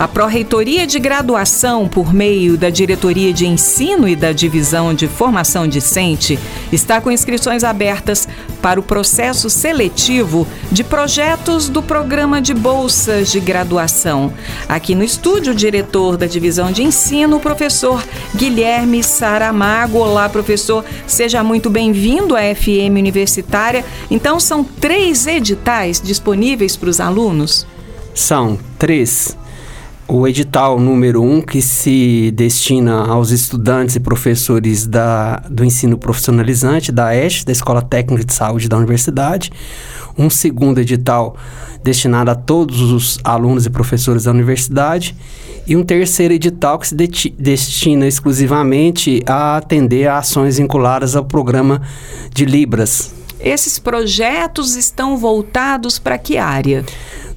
A Pró-Reitoria de Graduação, por meio da Diretoria de Ensino e da Divisão de Formação Discente, está com inscrições abertas para o processo seletivo de projetos do Programa de Bolsas de Graduação. Aqui no estúdio, o diretor da Divisão de Ensino, o professor Guilherme Saramago. Olá, professor, seja muito bem-vindo à FM Universitária. Então, são três editais disponíveis para os alunos? São três o edital número um, que se destina aos estudantes e professores da, do ensino profissionalizante, da ESH, da Escola Técnica de Saúde da Universidade. Um segundo edital destinado a todos os alunos e professores da universidade. E um terceiro edital que se destina exclusivamente a atender a ações vinculadas ao programa de Libras. Esses projetos estão voltados para que área?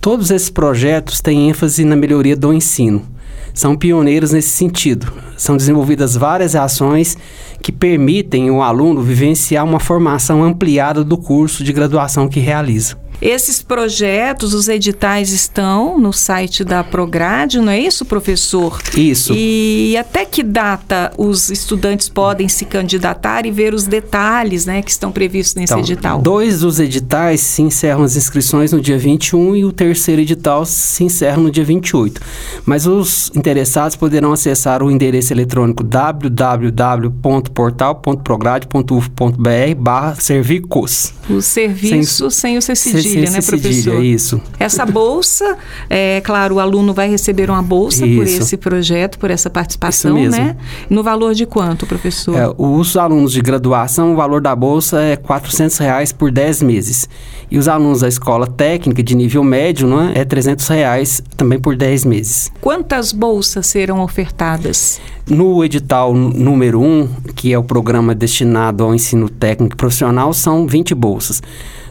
Todos esses projetos têm ênfase na melhoria do ensino. São pioneiros nesse sentido. São desenvolvidas várias ações que permitem o aluno vivenciar uma formação ampliada do curso de graduação que realiza. Esses projetos, os editais estão no site da Prograde, não é isso, professor? Isso. E até que data os estudantes podem se candidatar e ver os detalhes né, que estão previstos nesse então, edital? Dois dos editais se encerram as inscrições no dia 21 e o terceiro edital se encerra no dia 28. Mas os interessados poderão acessar o endereço eletrônico www.portal.prograde.uf.br barra servicos. O serviço sem, sem o cedilha cedilha, né, professor? Cedilha, isso. Essa bolsa, é claro, o aluno vai receber uma bolsa isso. por esse projeto, por essa participação, né? No valor de quanto, professor? É, os alunos de graduação, o valor da bolsa é R$ reais por 10 meses. E os alunos da escola técnica de nível médio, né, é R$ reais também por 10 meses. Quantas bolsas serão ofertadas? No edital número 1, um, que é o programa destinado ao ensino técnico profissional, são 20 bolsas.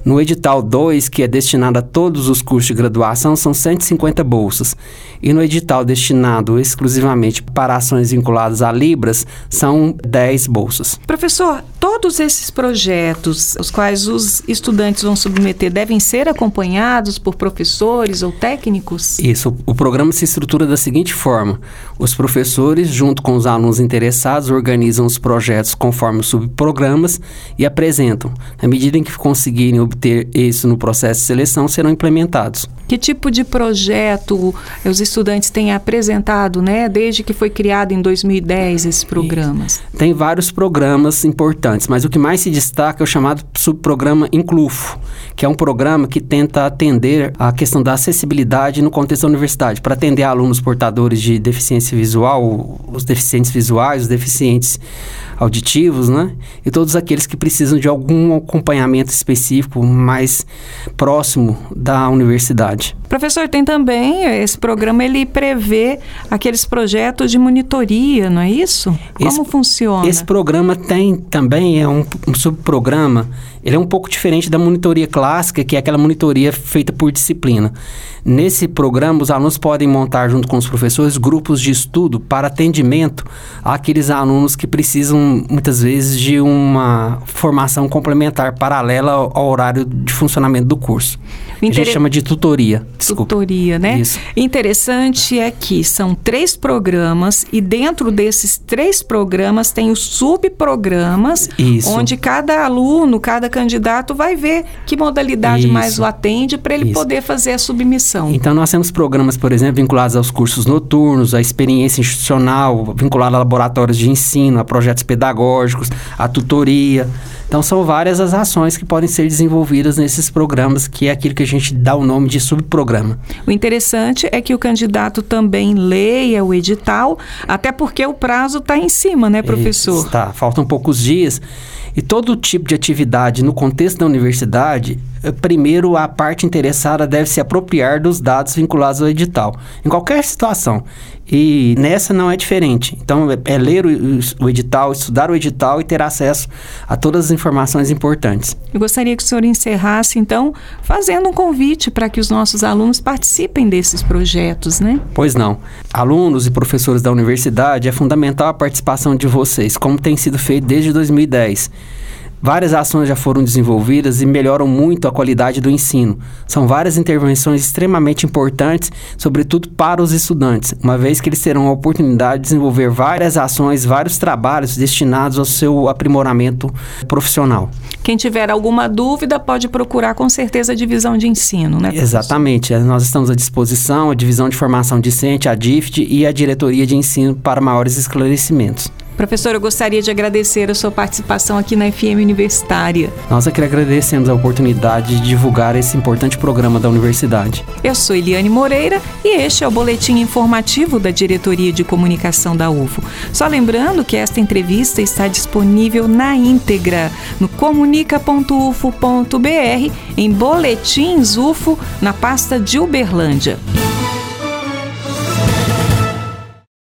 No edital 2, que é destinado a todos os cursos de graduação, são 150 bolsas. E no edital destinado exclusivamente para ações vinculadas a Libras, são 10 bolsas. Professor, todos esses projetos, os quais os estudantes vão submeter, devem ser acompanhados por professores ou técnicos? Isso. O programa se estrutura da seguinte forma: os professores, junto com os alunos interessados, organizam os projetos conforme os subprogramas e apresentam. À medida em que conseguirem obter ter isso no processo de seleção serão implementados. Que tipo de projeto os estudantes têm apresentado, né, desde que foi criado em 2010 esses programas? Tem vários programas importantes, mas o que mais se destaca é o chamado subprograma Inclufo, que é um programa que tenta atender a questão da acessibilidade no contexto da universidade, para atender alunos portadores de deficiência visual, os deficientes visuais, os deficientes auditivos, né? E todos aqueles que precisam de algum acompanhamento específico mais próximo da universidade. Professor, tem também esse programa ele prevê aqueles projetos de monitoria, não é isso? Como esse, funciona? Esse programa tem também é um, um subprograma. Ele é um pouco diferente da monitoria clássica, que é aquela monitoria feita por disciplina. Nesse programa, os alunos podem montar junto com os professores grupos de estudo para atendimento àqueles alunos que precisam muitas vezes de uma formação complementar paralela ao horário de funcionamento do curso. Inter... A gente chama de tutoria. Desculpa. Tutoria, né? Isso. Interessante é que são três programas e dentro desses três programas tem os subprogramas, Isso. onde cada aluno, cada candidato vai ver que modalidade Isso. mais o atende para ele Isso. poder fazer a submissão. Então nós temos programas, por exemplo, vinculados aos cursos noturnos, à experiência institucional, vinculado a laboratórios de ensino, a projetos pedagógicos, a tutoria. Então, são várias as ações que podem ser desenvolvidas nesses programas, que é aquilo que a gente dá o nome de subprograma. O interessante é que o candidato também leia o edital, até porque o prazo está em cima, né, professor? Está, faltam poucos dias. E todo tipo de atividade no contexto da universidade, eh, primeiro a parte interessada deve se apropriar dos dados vinculados ao edital, em qualquer situação. E nessa não é diferente. Então, é, é ler o, o, edital, estudar o edital e ter acesso a todas as informações importantes. Eu gostaria que o senhor encerrasse, então, fazendo um convite para que os nossos alunos participem desses projetos, né? Pois não. Alunos e professores da universidade, é fundamental a participação de vocês, como tem sido feito desde 2010 Várias ações já foram desenvolvidas e melhoram muito a qualidade do ensino. São várias intervenções extremamente importantes, sobretudo para os estudantes, uma vez que eles terão a oportunidade de desenvolver várias ações, vários trabalhos destinados ao seu aprimoramento profissional. Quem tiver alguma dúvida pode procurar com certeza a divisão de ensino, né? Exatamente. Nós estamos à disposição, a divisão de formação discente, a DIFT e a diretoria de ensino para maiores esclarecimentos. Professor, eu gostaria de agradecer a sua participação aqui na FM Universitária. Nós aqui agradecemos a oportunidade de divulgar esse importante programa da universidade. Eu sou Eliane Moreira e este é o boletim informativo da Diretoria de Comunicação da UFO. Só lembrando que esta entrevista está disponível na íntegra no comunica.ufo.br em boletins UFO na pasta de Uberlândia.